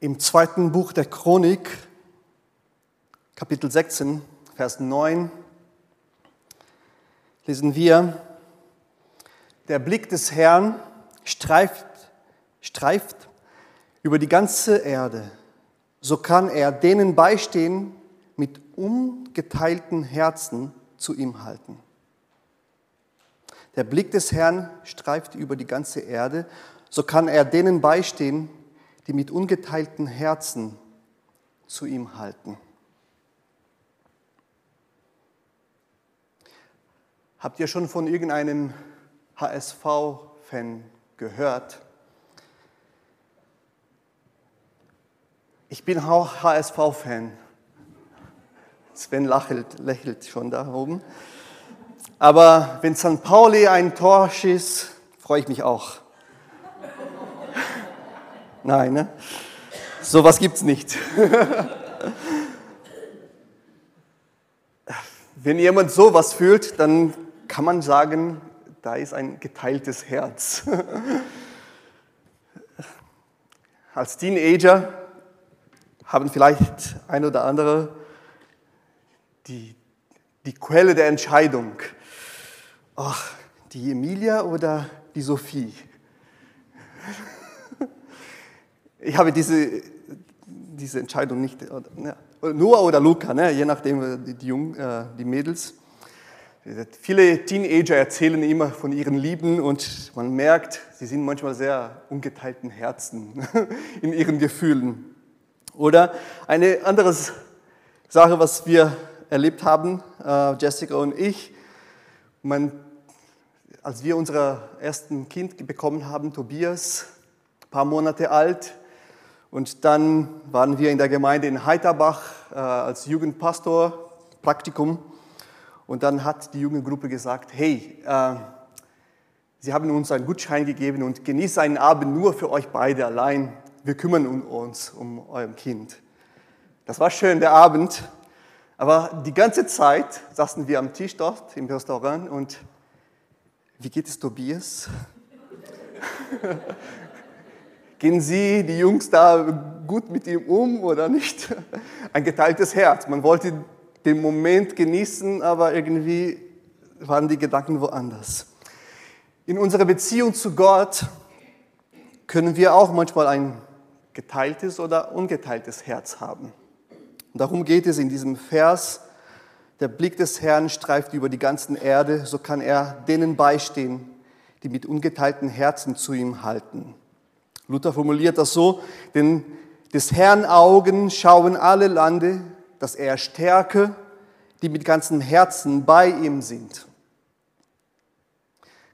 Im zweiten Buch der Chronik, Kapitel 16, Vers 9, lesen wir, der Blick des Herrn streift, streift über die ganze Erde, so kann er denen beistehen, mit ungeteilten Herzen zu ihm halten. Der Blick des Herrn streift über die ganze Erde, so kann er denen beistehen, die mit ungeteilten Herzen zu ihm halten. Habt ihr schon von irgendeinem HSV-Fan gehört? Ich bin auch HSV-Fan. Sven lächelt, lächelt schon da oben. Aber wenn St. Pauli ein Tor schießt, freue ich mich auch. Nein, ne? Sowas gibt's nicht. Wenn jemand sowas fühlt, dann kann man sagen, da ist ein geteiltes Herz. Als Teenager haben vielleicht ein oder andere die, die Quelle der Entscheidung. Ach, die Emilia oder die Sophie? Ich habe diese, diese Entscheidung nicht, ne, Noah oder Luca, ne, je nachdem, die, die, Jung, äh, die Mädels. Viele Teenager erzählen immer von ihren Lieben und man merkt, sie sind manchmal sehr ungeteilten Herzen in ihren Gefühlen. Oder eine andere Sache, was wir erlebt haben, äh, Jessica und ich, man, als wir unser ersten Kind bekommen haben, Tobias, ein paar Monate alt, und dann waren wir in der Gemeinde in Heiterbach äh, als Jugendpastor, Praktikum. Und dann hat die Jugendgruppe gesagt, hey, äh, Sie haben uns einen Gutschein gegeben und genießt einen Abend nur für euch beide allein. Wir kümmern uns um euer Kind. Das war schön, der Abend. Aber die ganze Zeit saßen wir am Tisch dort im Restaurant und wie geht es Tobias? Gehen Sie, die Jungs, da gut mit ihm um oder nicht? Ein geteiltes Herz. Man wollte den Moment genießen, aber irgendwie waren die Gedanken woanders. In unserer Beziehung zu Gott können wir auch manchmal ein geteiltes oder ungeteiltes Herz haben. Und darum geht es in diesem Vers. Der Blick des Herrn streift über die ganzen Erde, so kann er denen beistehen, die mit ungeteilten Herzen zu ihm halten. Luther formuliert das so, denn des Herrn Augen schauen alle Lande, dass er stärke, die mit ganzem Herzen bei ihm sind.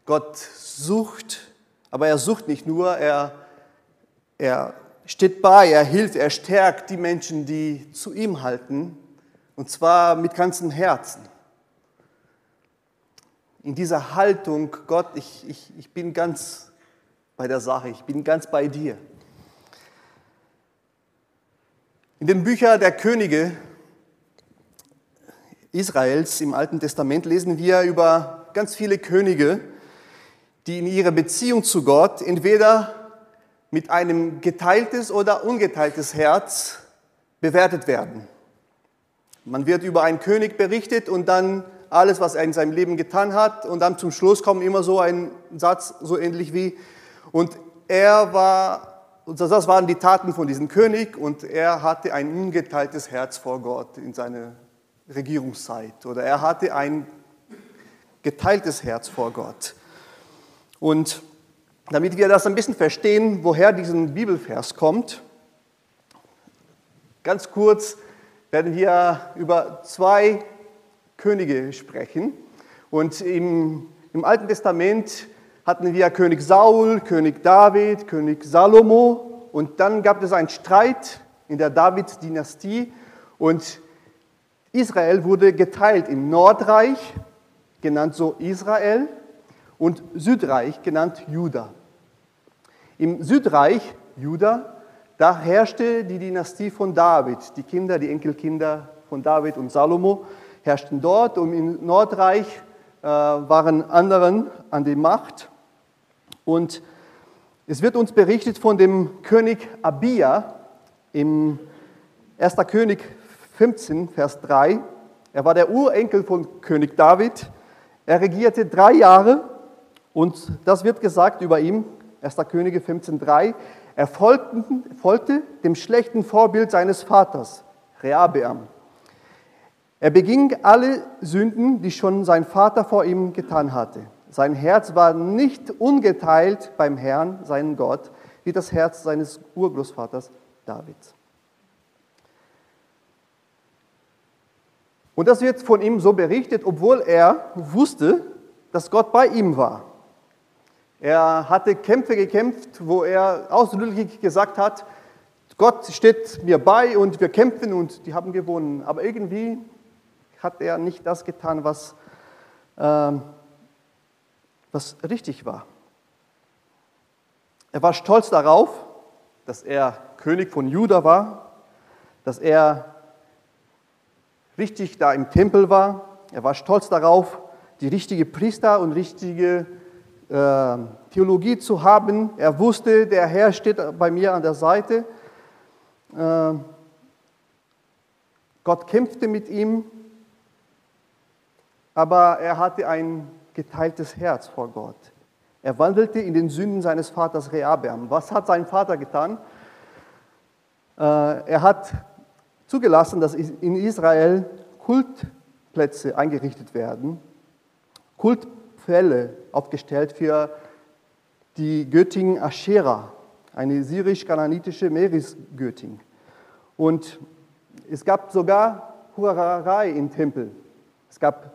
Gott sucht, aber er sucht nicht nur, er, er steht bei, er hilft, er stärkt die Menschen, die zu ihm halten, und zwar mit ganzem Herzen. In dieser Haltung, Gott, ich, ich, ich bin ganz bei der Sache. Ich bin ganz bei dir. In den Büchern der Könige Israels im Alten Testament lesen wir über ganz viele Könige, die in ihrer Beziehung zu Gott entweder mit einem geteiltes oder ungeteiltes Herz bewertet werden. Man wird über einen König berichtet und dann alles, was er in seinem Leben getan hat und dann zum Schluss kommt immer so ein Satz, so ähnlich wie, und er war, das waren die Taten von diesem König und er hatte ein ungeteiltes Herz vor Gott in seiner Regierungszeit oder er hatte ein geteiltes Herz vor Gott. Und damit wir das ein bisschen verstehen, woher diesen Bibelvers kommt, ganz kurz werden wir über zwei Könige sprechen. Und im, im Alten Testament hatten wir König Saul, König David, König Salomo und dann gab es einen Streit in der David-Dynastie und Israel wurde geteilt im Nordreich, genannt so Israel, und Südreich, genannt Juda. Im Südreich, Juda, da herrschte die Dynastie von David. Die Kinder, die Enkelkinder von David und Salomo herrschten dort und im Nordreich äh, waren anderen an der Macht. Und es wird uns berichtet von dem König Abia, im 1. König 15, Vers 3. Er war der Urenkel von König David. Er regierte drei Jahre und das wird gesagt über ihn, 1. Könige 15,3. Er folgte dem schlechten Vorbild seines Vaters, Rehabeam. Er beging alle Sünden, die schon sein Vater vor ihm getan hatte. Sein Herz war nicht ungeteilt beim Herrn, seinen Gott, wie das Herz seines Urgroßvaters Davids. Und das wird von ihm so berichtet, obwohl er wusste, dass Gott bei ihm war. Er hatte Kämpfe gekämpft, wo er ausdrücklich gesagt hat, Gott steht mir bei und wir kämpfen und die haben gewonnen. Aber irgendwie hat er nicht das getan, was, äh, was richtig war. Er war stolz darauf, dass er König von Juda war, dass er richtig da im Tempel war. Er war stolz darauf, die richtige Priester und richtige äh, Theologie zu haben. Er wusste, der Herr steht bei mir an der Seite. Äh, Gott kämpfte mit ihm, aber er hatte ein geteiltes Herz vor Gott. Er wandelte in den Sünden seines Vaters Rehabeam. Was hat sein Vater getan? Äh, er hat zugelassen, dass in Israel Kultplätze eingerichtet werden, Kultfälle aufgestellt für die Göttin Aschera, eine syrisch-kananitische Meeresgöttin. Und es gab sogar Hurerei im Tempel. Es gab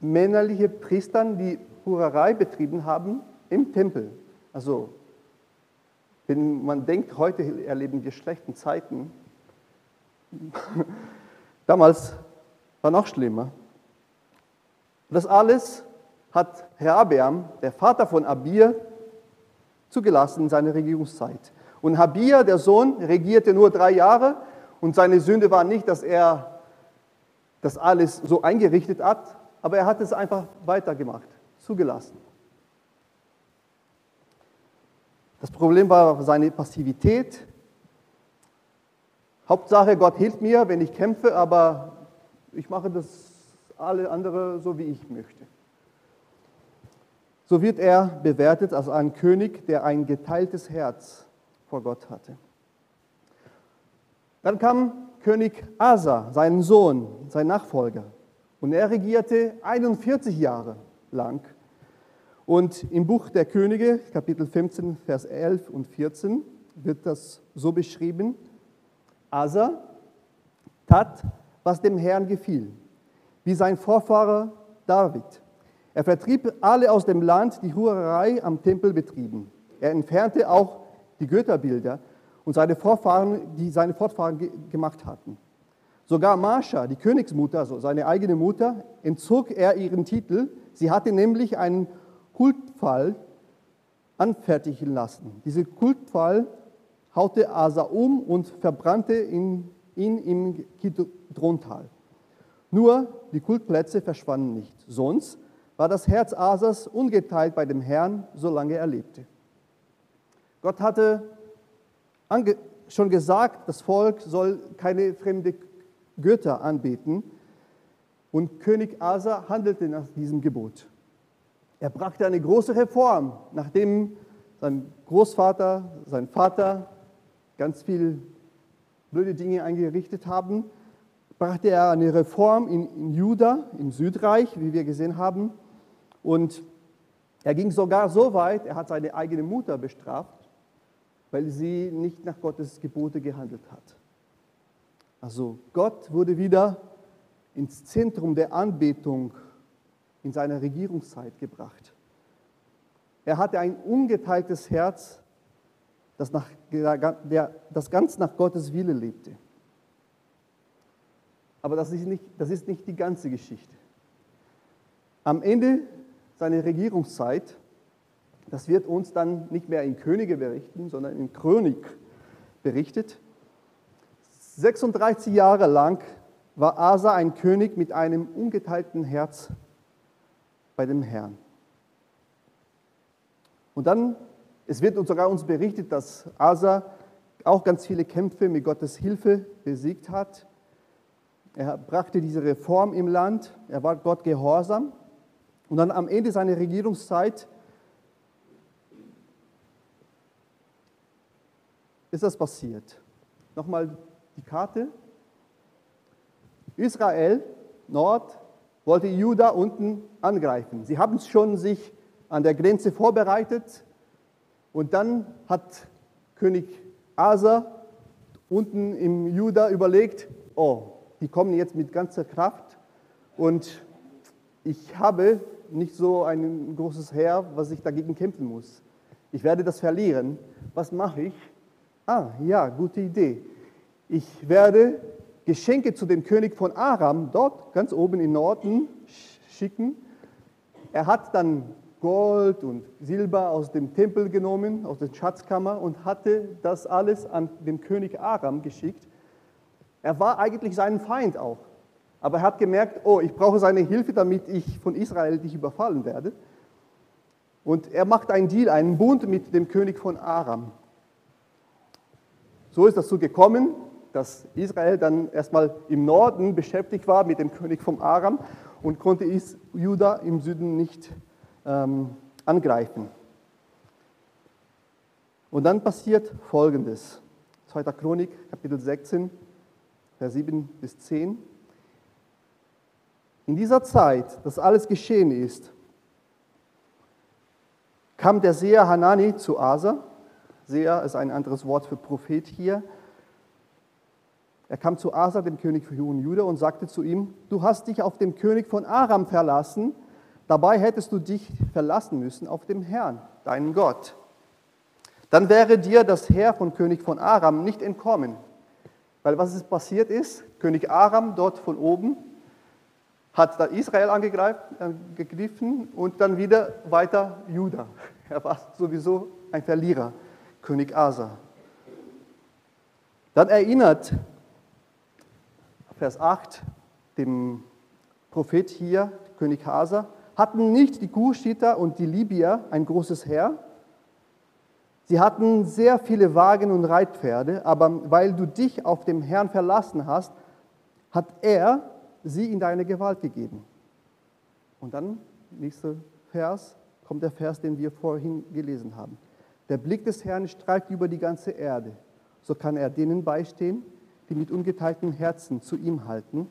männliche Priester, die Hurerei betrieben haben im Tempel. Also, wenn man denkt, heute erleben wir schlechten Zeiten, Damals war noch schlimmer. Das alles hat Rehabeam, der Vater von Abir, zugelassen in seiner Regierungszeit. Und Habir, der Sohn, regierte nur drei Jahre und seine Sünde war nicht, dass er das alles so eingerichtet hat, aber er hat es einfach weitergemacht, zugelassen. Das Problem war seine Passivität, Hauptsache, Gott hilft mir, wenn ich kämpfe, aber ich mache das alle andere so, wie ich möchte. So wird er bewertet als ein König, der ein geteiltes Herz vor Gott hatte. Dann kam König Asa, sein Sohn, sein Nachfolger. Und er regierte 41 Jahre lang. Und im Buch der Könige, Kapitel 15, Vers 11 und 14, wird das so beschrieben. Asa tat, was dem Herrn gefiel, wie sein Vorfahrer David. Er vertrieb alle aus dem Land, die Hurerei am Tempel betrieben. Er entfernte auch die Götterbilder und seine Vorfahren, die seine Vorfahren ge gemacht hatten. Sogar Marsha, die Königsmutter, also seine eigene Mutter, entzog er ihren Titel. Sie hatte nämlich einen Kultfall anfertigen lassen. Dieser Kultfall haute Asa um und verbrannte ihn, ihn im Kidrontal. Nur die Kultplätze verschwanden nicht. Sonst war das Herz Asas ungeteilt bei dem Herrn, solange er lebte. Gott hatte schon gesagt, das Volk soll keine fremde Götter anbeten. Und König Asa handelte nach diesem Gebot. Er brachte eine große Reform, nachdem sein Großvater, sein Vater ganz viele blöde Dinge eingerichtet haben, brachte er eine Reform in, in Juda, im Südreich, wie wir gesehen haben. Und er ging sogar so weit, er hat seine eigene Mutter bestraft, weil sie nicht nach Gottes Gebote gehandelt hat. Also Gott wurde wieder ins Zentrum der Anbetung in seiner Regierungszeit gebracht. Er hatte ein ungeteiltes Herz das, nach, der, das ganz nach Gottes Wille lebte. Aber das ist, nicht, das ist nicht die ganze Geschichte. Am Ende seiner Regierungszeit, das wird uns dann nicht mehr in Könige berichten, sondern in Chronik berichtet. 36 Jahre lang war Asa ein König mit einem ungeteilten Herz bei dem Herrn. Und dann es wird uns sogar uns berichtet, dass Asa auch ganz viele Kämpfe mit Gottes Hilfe besiegt hat. Er brachte diese Reform im Land, er war Gott gehorsam. Und dann am Ende seiner Regierungszeit ist das passiert. Nochmal die Karte. Israel, Nord, wollte Juda unten angreifen. Sie haben schon sich an der Grenze vorbereitet und dann hat König Asa unten im Juda überlegt, oh, die kommen jetzt mit ganzer Kraft und ich habe nicht so ein großes Heer, was ich dagegen kämpfen muss. Ich werde das verlieren. Was mache ich? Ah, ja, gute Idee. Ich werde Geschenke zu dem König von Aram, dort ganz oben im Norden, schicken. Er hat dann Gold und Silber aus dem Tempel genommen, aus der Schatzkammer und hatte das alles an den König Aram geschickt. Er war eigentlich sein Feind auch. Aber er hat gemerkt, oh, ich brauche seine Hilfe, damit ich von Israel nicht überfallen werde. Und er macht einen Deal, einen Bund mit dem König von Aram. So ist das so gekommen, dass Israel dann erstmal im Norden beschäftigt war mit dem König von Aram und konnte Juda im Süden nicht ähm, angreifen. Und dann passiert Folgendes. 2. Chronik, Kapitel 16, Vers 7 bis 10. In dieser Zeit, dass alles geschehen ist, kam der Seher Hanani zu Asa. Seher ist ein anderes Wort für Prophet hier. Er kam zu Asa, dem König von Juda, und sagte zu ihm, du hast dich auf den König von Aram verlassen, dabei hättest du dich verlassen müssen auf dem Herrn, deinen Gott. Dann wäre dir das Heer von König von Aram nicht entkommen. Weil was ist passiert ist, König Aram dort von oben hat da Israel angegriffen und dann wieder weiter Juda. Er war sowieso ein Verlierer, König Asa. Dann erinnert Vers 8 dem Prophet hier, König Asa, hatten nicht die Kuschiter und die Libyer ein großes Heer? Sie hatten sehr viele Wagen und Reitpferde, aber weil du dich auf den Herrn verlassen hast, hat er sie in deine Gewalt gegeben. Und dann, nächster Vers, kommt der Vers, den wir vorhin gelesen haben. Der Blick des Herrn streift über die ganze Erde. So kann er denen beistehen, die mit ungeteiltem Herzen zu ihm halten.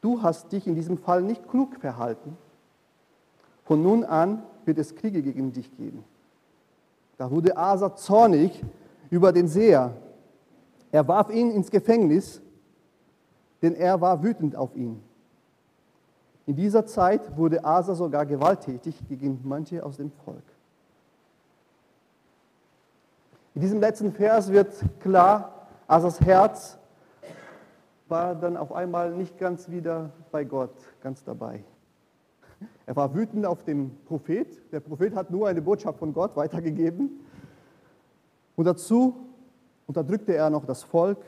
Du hast dich in diesem Fall nicht klug verhalten. Von nun an wird es Kriege gegen dich geben. Da wurde Asa zornig über den Seher. Er warf ihn ins Gefängnis denn er war wütend auf ihn. In dieser Zeit wurde Asa sogar gewalttätig gegen manche aus dem Volk. In diesem letzten Vers wird klar, Asas Herz war dann auf einmal nicht ganz wieder bei Gott, ganz dabei. Er war wütend auf den Prophet. Der Prophet hat nur eine Botschaft von Gott weitergegeben. Und dazu unterdrückte er noch das Volk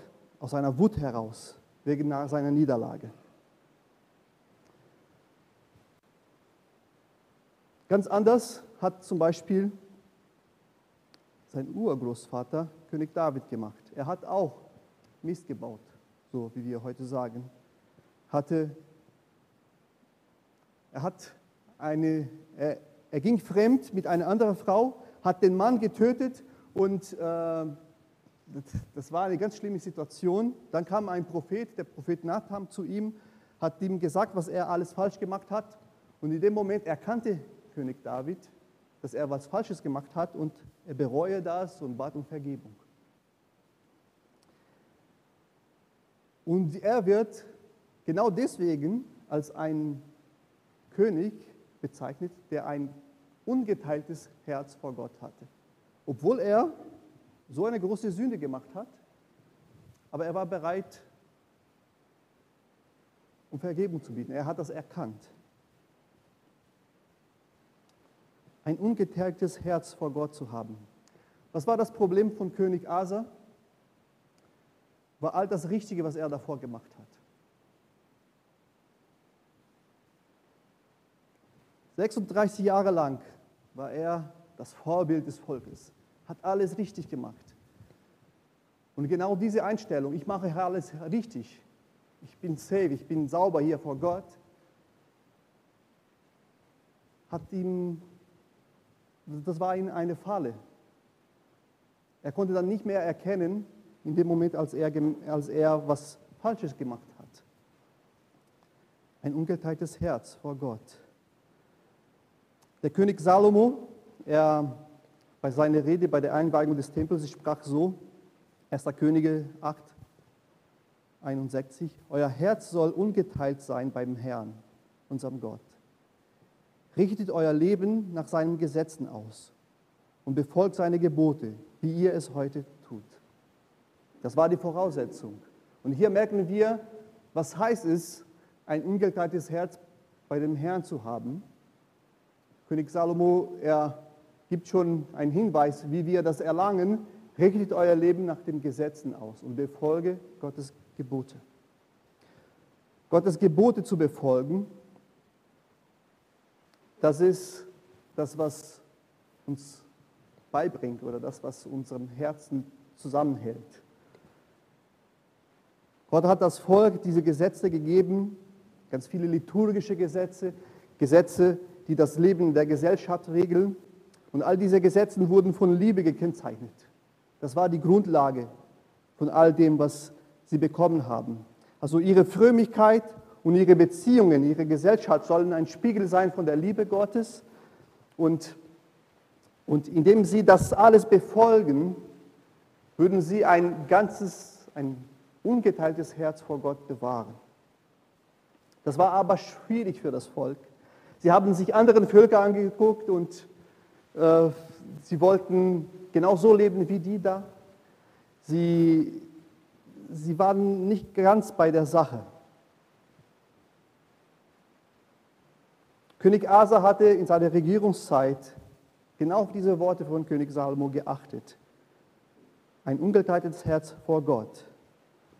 aus seiner Wut heraus wegen seiner Niederlage. Ganz anders hat zum Beispiel sein Urgroßvater König David gemacht. Er hat auch Mist gebaut, so wie wir heute sagen. Hatte, er, hat eine, er, er ging fremd mit einer anderen Frau, hat den Mann getötet und äh, das war eine ganz schlimme Situation. Dann kam ein Prophet, der Prophet Nathan, zu ihm, hat ihm gesagt, was er alles falsch gemacht hat. Und in dem Moment erkannte König David, dass er was Falsches gemacht hat und er bereue das und bat um Vergebung. Und er wird genau deswegen als ein König bezeichnet, der ein ungeteiltes Herz vor Gott hatte. Obwohl er so eine große Sünde gemacht hat, aber er war bereit, um Vergebung zu bieten. Er hat das erkannt. Ein ungeteiltes Herz vor Gott zu haben. Was war das Problem von König Asa? War all das Richtige, was er davor gemacht hat. 36 Jahre lang war er das Vorbild des Volkes hat alles richtig gemacht. Und genau diese Einstellung, ich mache alles richtig, ich bin safe, ich bin sauber hier vor Gott, hat ihm, das war ihm eine Falle. Er konnte dann nicht mehr erkennen, in dem Moment, als er, als er was Falsches gemacht hat. Ein ungeteiltes Herz vor Gott. Der König Salomo, er bei seiner Rede bei der Einweihung des Tempels sprach so, 1. Könige 8, 61, Euer Herz soll ungeteilt sein beim Herrn, unserem Gott. Richtet euer Leben nach seinen Gesetzen aus und befolgt seine Gebote, wie ihr es heute. Das war die Voraussetzung. Und hier merken wir, was heißt es, ein ungeteiltes Herz bei dem Herrn zu haben. König Salomo, er gibt schon einen Hinweis, wie wir das erlangen. Richtet euer Leben nach den Gesetzen aus und befolge Gottes Gebote. Gottes Gebote zu befolgen, das ist das, was uns beibringt oder das, was unserem Herzen zusammenhält. Gott hat das Volk diese Gesetze gegeben, ganz viele liturgische Gesetze, Gesetze, die das Leben der Gesellschaft regeln. Und all diese Gesetze wurden von Liebe gekennzeichnet. Das war die Grundlage von all dem, was sie bekommen haben. Also ihre Frömmigkeit und ihre Beziehungen, ihre Gesellschaft sollen ein Spiegel sein von der Liebe Gottes. Und, und indem sie das alles befolgen, würden sie ein ganzes, ein ungeteiltes Herz vor Gott bewahren. Das war aber schwierig für das Volk. Sie haben sich anderen Völker angeguckt und äh, sie wollten genau so leben wie die da. Sie, sie waren nicht ganz bei der Sache. König Asa hatte in seiner Regierungszeit genau auf diese Worte von König Salomo geachtet. Ein ungeteiltes Herz vor Gott.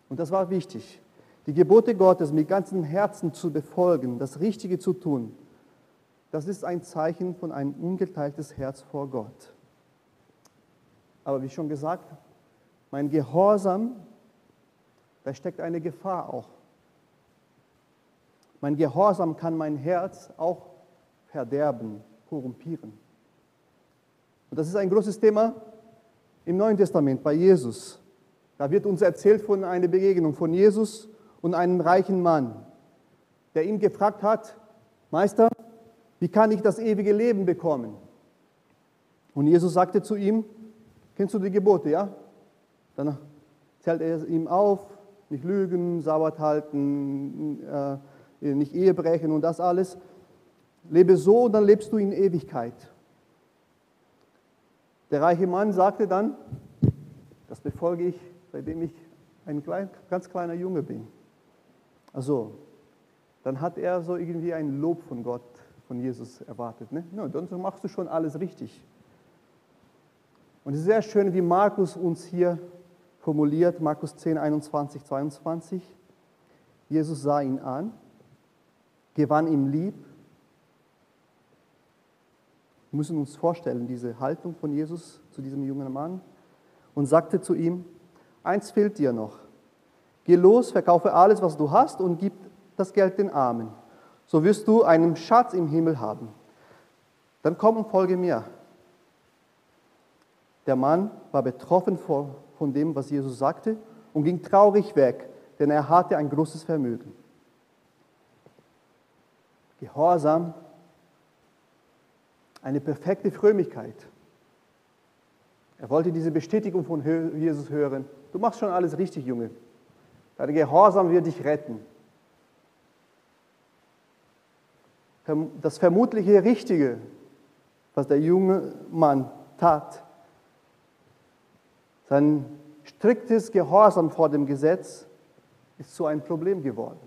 Und das war wichtig. Die Gebote Gottes mit ganzem Herzen zu befolgen, das Richtige zu tun, das ist ein Zeichen von ein ungeteiltes Herz vor Gott. Aber wie schon gesagt, mein Gehorsam, da steckt eine Gefahr auch. Mein Gehorsam kann mein Herz auch verderben, korrumpieren. Und das ist ein großes Thema im Neuen Testament bei Jesus. Da wird uns erzählt von einer Begegnung von Jesus und einem reichen Mann, der ihn gefragt hat, Meister, wie kann ich das ewige Leben bekommen? Und Jesus sagte zu ihm, kennst du die Gebote, ja? Dann zählt er ihm auf, nicht lügen, Sabbat halten, äh, nicht Ehe brechen und das alles. Lebe so, dann lebst du in Ewigkeit. Der reiche Mann sagte dann, das befolge ich seitdem ich ein klein, ganz kleiner Junge bin. Also, dann hat er so irgendwie ein Lob von Gott, von Jesus erwartet. Ne? No, dann machst du schon alles richtig. Und es ist sehr schön, wie Markus uns hier formuliert, Markus 10, 21, 22. Jesus sah ihn an, gewann ihm lieb. Wir müssen uns vorstellen, diese Haltung von Jesus zu diesem jungen Mann und sagte zu ihm, eins fehlt dir noch. Geh los, verkaufe alles, was du hast und gib das Geld den Armen. So wirst du einen Schatz im Himmel haben. Dann komm und folge mir. Der Mann war betroffen von dem, was Jesus sagte und ging traurig weg, denn er hatte ein großes Vermögen. Gehorsam, eine perfekte Frömmigkeit. Er wollte diese Bestätigung von Jesus hören. Du machst schon alles richtig, Junge. Dein Gehorsam wird dich retten. Das vermutliche Richtige, was der junge Mann tat, sein striktes Gehorsam vor dem Gesetz ist zu einem Problem geworden.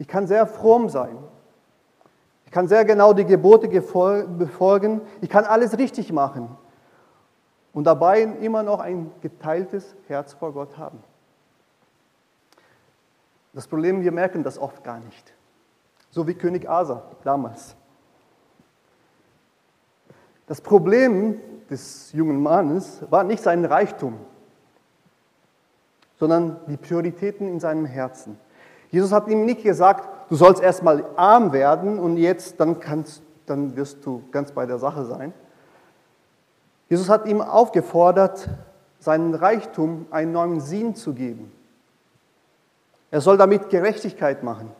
Ich kann sehr fromm sein. Ich kann sehr genau die Gebote befolgen. Ich kann alles richtig machen und dabei immer noch ein geteiltes Herz vor Gott haben. Das Problem, wir merken das oft gar nicht. So wie König Asa damals. Das Problem des jungen Mannes war nicht sein Reichtum, sondern die Prioritäten in seinem Herzen. Jesus hat ihm nicht gesagt, du sollst erstmal arm werden und jetzt dann, kannst, dann wirst du ganz bei der Sache sein. Jesus hat ihm aufgefordert, seinen Reichtum einen neuen Sinn zu geben. Er soll damit Gerechtigkeit machen.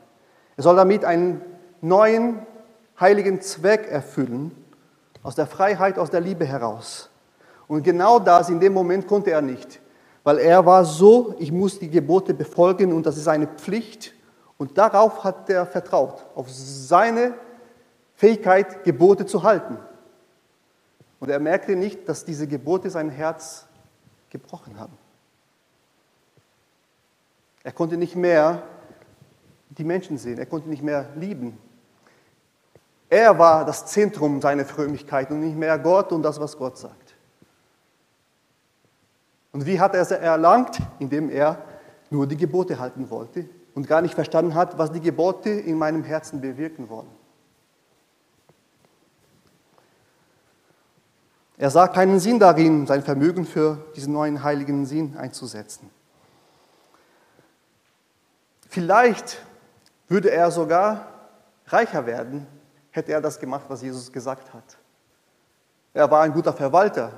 Er soll damit einen neuen heiligen Zweck erfüllen, aus der Freiheit, aus der Liebe heraus. Und genau das in dem Moment konnte er nicht, weil er war so, ich muss die Gebote befolgen und das ist eine Pflicht. Und darauf hat er vertraut, auf seine Fähigkeit, Gebote zu halten. Und er merkte nicht, dass diese Gebote sein Herz gebrochen haben. Er konnte nicht mehr die Menschen sehen, er konnte nicht mehr lieben. Er war das Zentrum seiner Frömmigkeit und nicht mehr Gott und das, was Gott sagt. Und wie hat er es erlangt? Indem er nur die Gebote halten wollte und gar nicht verstanden hat, was die Gebote in meinem Herzen bewirken wollen. Er sah keinen Sinn darin, sein Vermögen für diesen neuen heiligen Sinn einzusetzen. Vielleicht würde er sogar reicher werden, hätte er das gemacht, was Jesus gesagt hat. Er war ein guter Verwalter.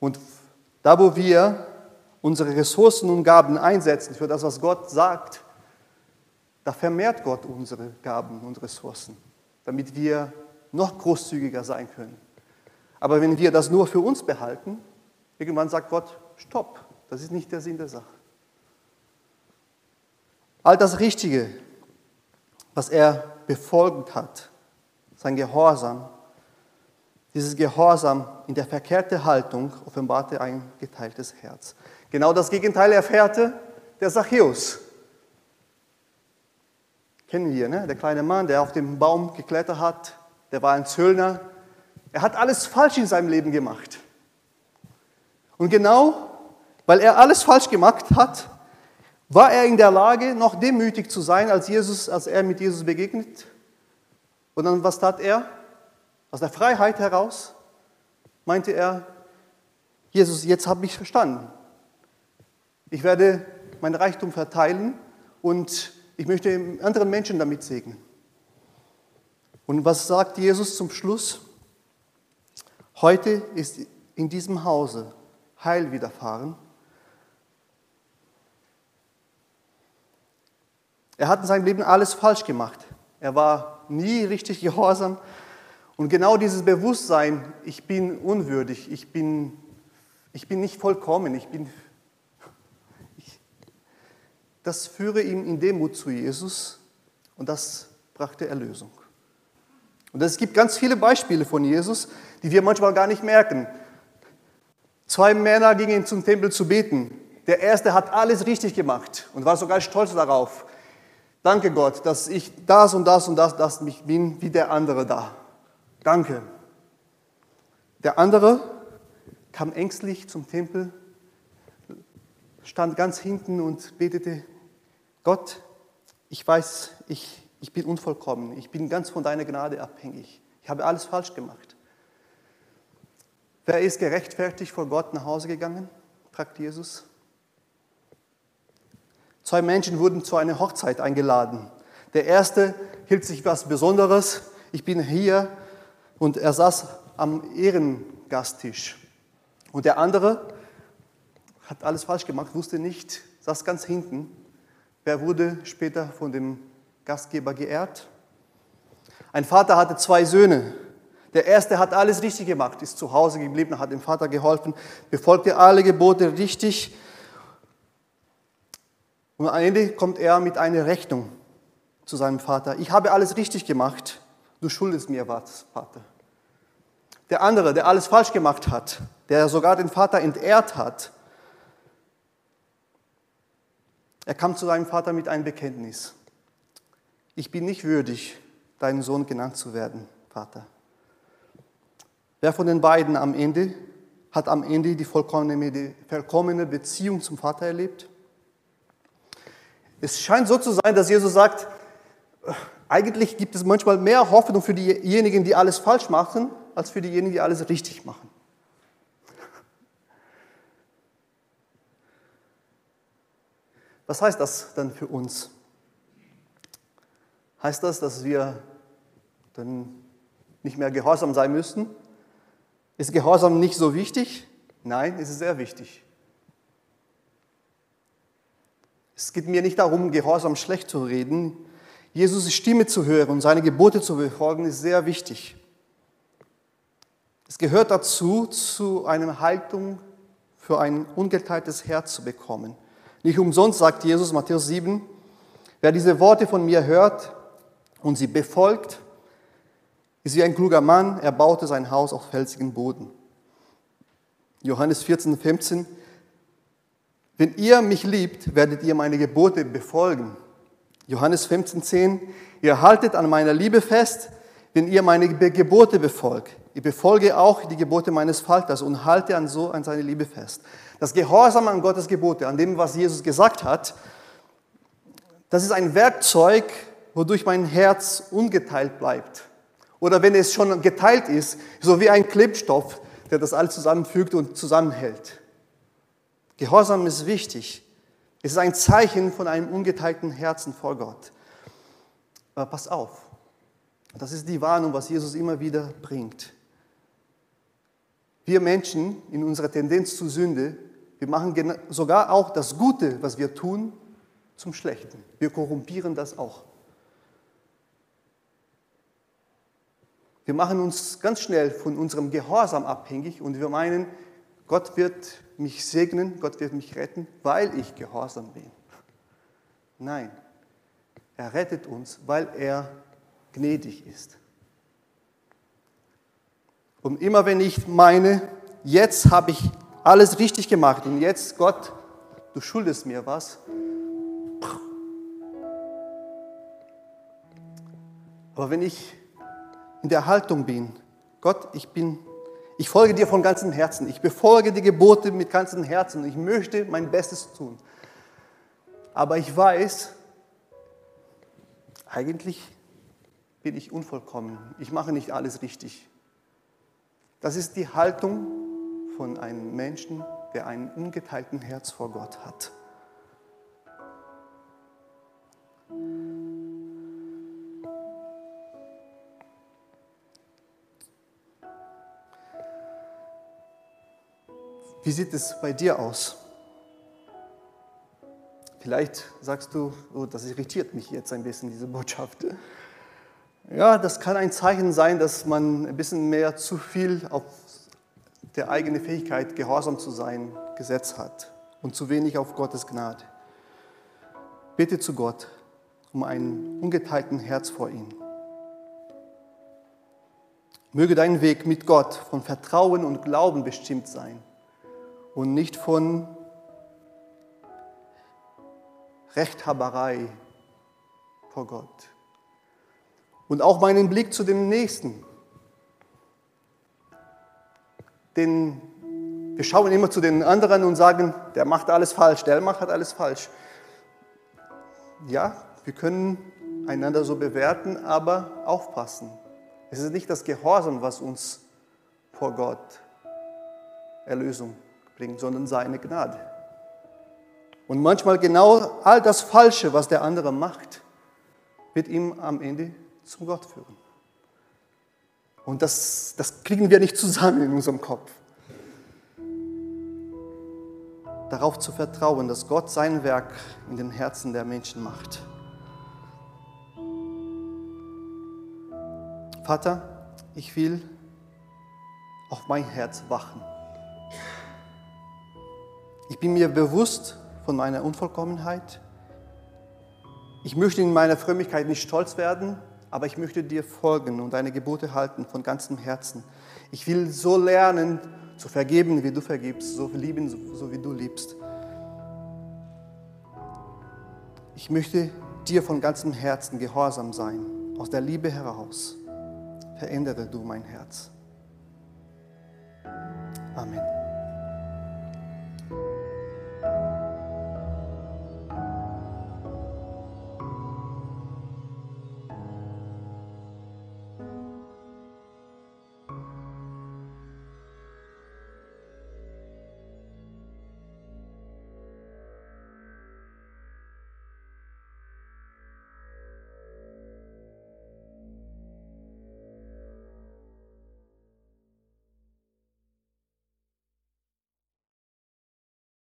Und da, wo wir unsere Ressourcen und Gaben einsetzen für das, was Gott sagt, da vermehrt Gott unsere Gaben und Ressourcen, damit wir noch großzügiger sein können. Aber wenn wir das nur für uns behalten, irgendwann sagt Gott, stopp, das ist nicht der Sinn der Sache. All das Richtige, was er befolgt hat, sein Gehorsam, dieses Gehorsam in der verkehrten Haltung offenbarte ein geteiltes Herz. Genau das Gegenteil erfährte der Zachäus. Kennen wir, ne? der kleine Mann, der auf dem Baum geklettert hat, der war ein Zöllner, er hat alles falsch in seinem Leben gemacht. Und genau, weil er alles falsch gemacht hat, war er in der Lage, noch demütig zu sein, als, Jesus, als er mit Jesus begegnet. Und dann, was tat er? Aus der Freiheit heraus meinte er, Jesus, jetzt habe ich verstanden. Ich werde mein Reichtum verteilen und ich möchte anderen Menschen damit segnen. Und was sagt Jesus zum Schluss? Heute ist in diesem Hause Heil widerfahren. Er hat in seinem Leben alles falsch gemacht. Er war nie richtig gehorsam. Und genau dieses Bewusstsein, ich bin unwürdig, ich bin, ich bin nicht vollkommen, ich bin, das führe ihn in Demut zu Jesus und das brachte Erlösung. Und es gibt ganz viele Beispiele von Jesus, die wir manchmal gar nicht merken. Zwei Männer gingen zum Tempel zu beten. Der erste hat alles richtig gemacht und war sogar stolz darauf. Danke Gott, dass ich das und das und das, das mich bin wie der andere da. Danke. Der andere kam ängstlich zum Tempel, stand ganz hinten und betete, Gott, ich weiß, ich, ich bin unvollkommen, ich bin ganz von deiner Gnade abhängig. Ich habe alles falsch gemacht. Wer ist gerechtfertigt vor Gott nach Hause gegangen? fragt Jesus. Zwei Menschen wurden zu einer Hochzeit eingeladen. Der erste hielt sich was Besonderes. Ich bin hier und er saß am Ehrengasttisch. Und der andere hat alles falsch gemacht, wusste nicht, saß ganz hinten. Wer wurde später von dem Gastgeber geehrt. Ein Vater hatte zwei Söhne. Der erste hat alles richtig gemacht, ist zu Hause geblieben, hat dem Vater geholfen, befolgte alle Gebote richtig. Und am Ende kommt er mit einer Rechnung zu seinem Vater. Ich habe alles richtig gemacht, du schuldest mir was, Vater. Der andere, der alles falsch gemacht hat, der sogar den Vater entehrt hat, er kam zu seinem Vater mit einem Bekenntnis ich bin nicht würdig, dein Sohn genannt zu werden, Vater. Wer von den beiden am Ende hat am Ende die vollkommene Beziehung zum Vater erlebt? Es scheint so zu sein, dass Jesus sagt, eigentlich gibt es manchmal mehr Hoffnung für diejenigen, die alles falsch machen, als für diejenigen, die alles richtig machen. Was heißt das dann für uns? Heißt das, dass wir dann nicht mehr gehorsam sein müssen? Ist Gehorsam nicht so wichtig? Nein, es ist sehr wichtig. Es geht mir nicht darum, Gehorsam schlecht zu reden. Jesus' Stimme zu hören und seine Gebote zu befolgen, ist sehr wichtig. Es gehört dazu, zu einer Haltung für ein ungeteiltes Herz zu bekommen. Nicht umsonst sagt Jesus Matthäus 7, wer diese Worte von mir hört und sie befolgt, ist wie ein kluger Mann, er baute sein Haus auf felsigen Boden. Johannes 14, 15, wenn ihr mich liebt, werdet ihr meine Gebote befolgen. Johannes 15, 10, ihr haltet an meiner Liebe fest, wenn ihr meine Gebote befolgt. Ich befolge auch die Gebote meines Vaters und halte an so an seine Liebe fest. Das Gehorsam an Gottes Gebote, an dem, was Jesus gesagt hat, das ist ein Werkzeug, wodurch mein Herz ungeteilt bleibt. Oder wenn es schon geteilt ist, so wie ein Klebstoff, der das alles zusammenfügt und zusammenhält. Gehorsam ist wichtig. Es ist ein Zeichen von einem ungeteilten Herzen vor Gott. Aber pass auf, das ist die Warnung, was Jesus immer wieder bringt. Wir Menschen in unserer Tendenz zur Sünde wir machen sogar auch das Gute, was wir tun, zum Schlechten. Wir korrumpieren das auch. Wir machen uns ganz schnell von unserem Gehorsam abhängig und wir meinen, Gott wird mich segnen, Gott wird mich retten, weil ich gehorsam bin. Nein, er rettet uns, weil er gnädig ist. Und immer wenn ich meine, jetzt habe ich alles richtig gemacht und jetzt, Gott, du schuldest mir was. Aber wenn ich in der Haltung bin, Gott, ich bin, ich folge dir von ganzem Herzen, ich befolge die Gebote mit ganzem Herzen ich möchte mein Bestes tun. Aber ich weiß, eigentlich bin ich unvollkommen. Ich mache nicht alles richtig. Das ist die Haltung, von einem Menschen, der einen ungeteilten Herz vor Gott hat. Wie sieht es bei dir aus? Vielleicht sagst du, oh, das irritiert mich jetzt ein bisschen, diese Botschaft. Ja, das kann ein Zeichen sein, dass man ein bisschen mehr zu viel auf der eigene Fähigkeit, gehorsam zu sein, gesetzt hat und zu wenig auf Gottes Gnade. Bitte zu Gott um einen ungeteilten Herz vor ihm. Möge dein Weg mit Gott von Vertrauen und Glauben bestimmt sein und nicht von Rechthaberei vor Gott. Und auch meinen Blick zu dem Nächsten den, wir schauen immer zu den anderen und sagen, der macht alles falsch, der macht alles falsch. Ja, wir können einander so bewerten, aber aufpassen. Es ist nicht das Gehorsam, was uns vor Gott Erlösung bringt, sondern seine Gnade. Und manchmal genau all das Falsche, was der andere macht, wird ihm am Ende zum Gott führen. Und das, das kriegen wir nicht zusammen in unserem Kopf. Darauf zu vertrauen, dass Gott sein Werk in den Herzen der Menschen macht. Vater, ich will auf mein Herz wachen. Ich bin mir bewusst von meiner Unvollkommenheit. Ich möchte in meiner Frömmigkeit nicht stolz werden, aber ich möchte dir folgen und deine Gebote halten von ganzem Herzen. Ich will so lernen, zu vergeben, wie du vergibst, so lieben, so wie du liebst. Ich möchte dir von ganzem Herzen gehorsam sein, aus der Liebe heraus. Verändere du mein Herz. Amen.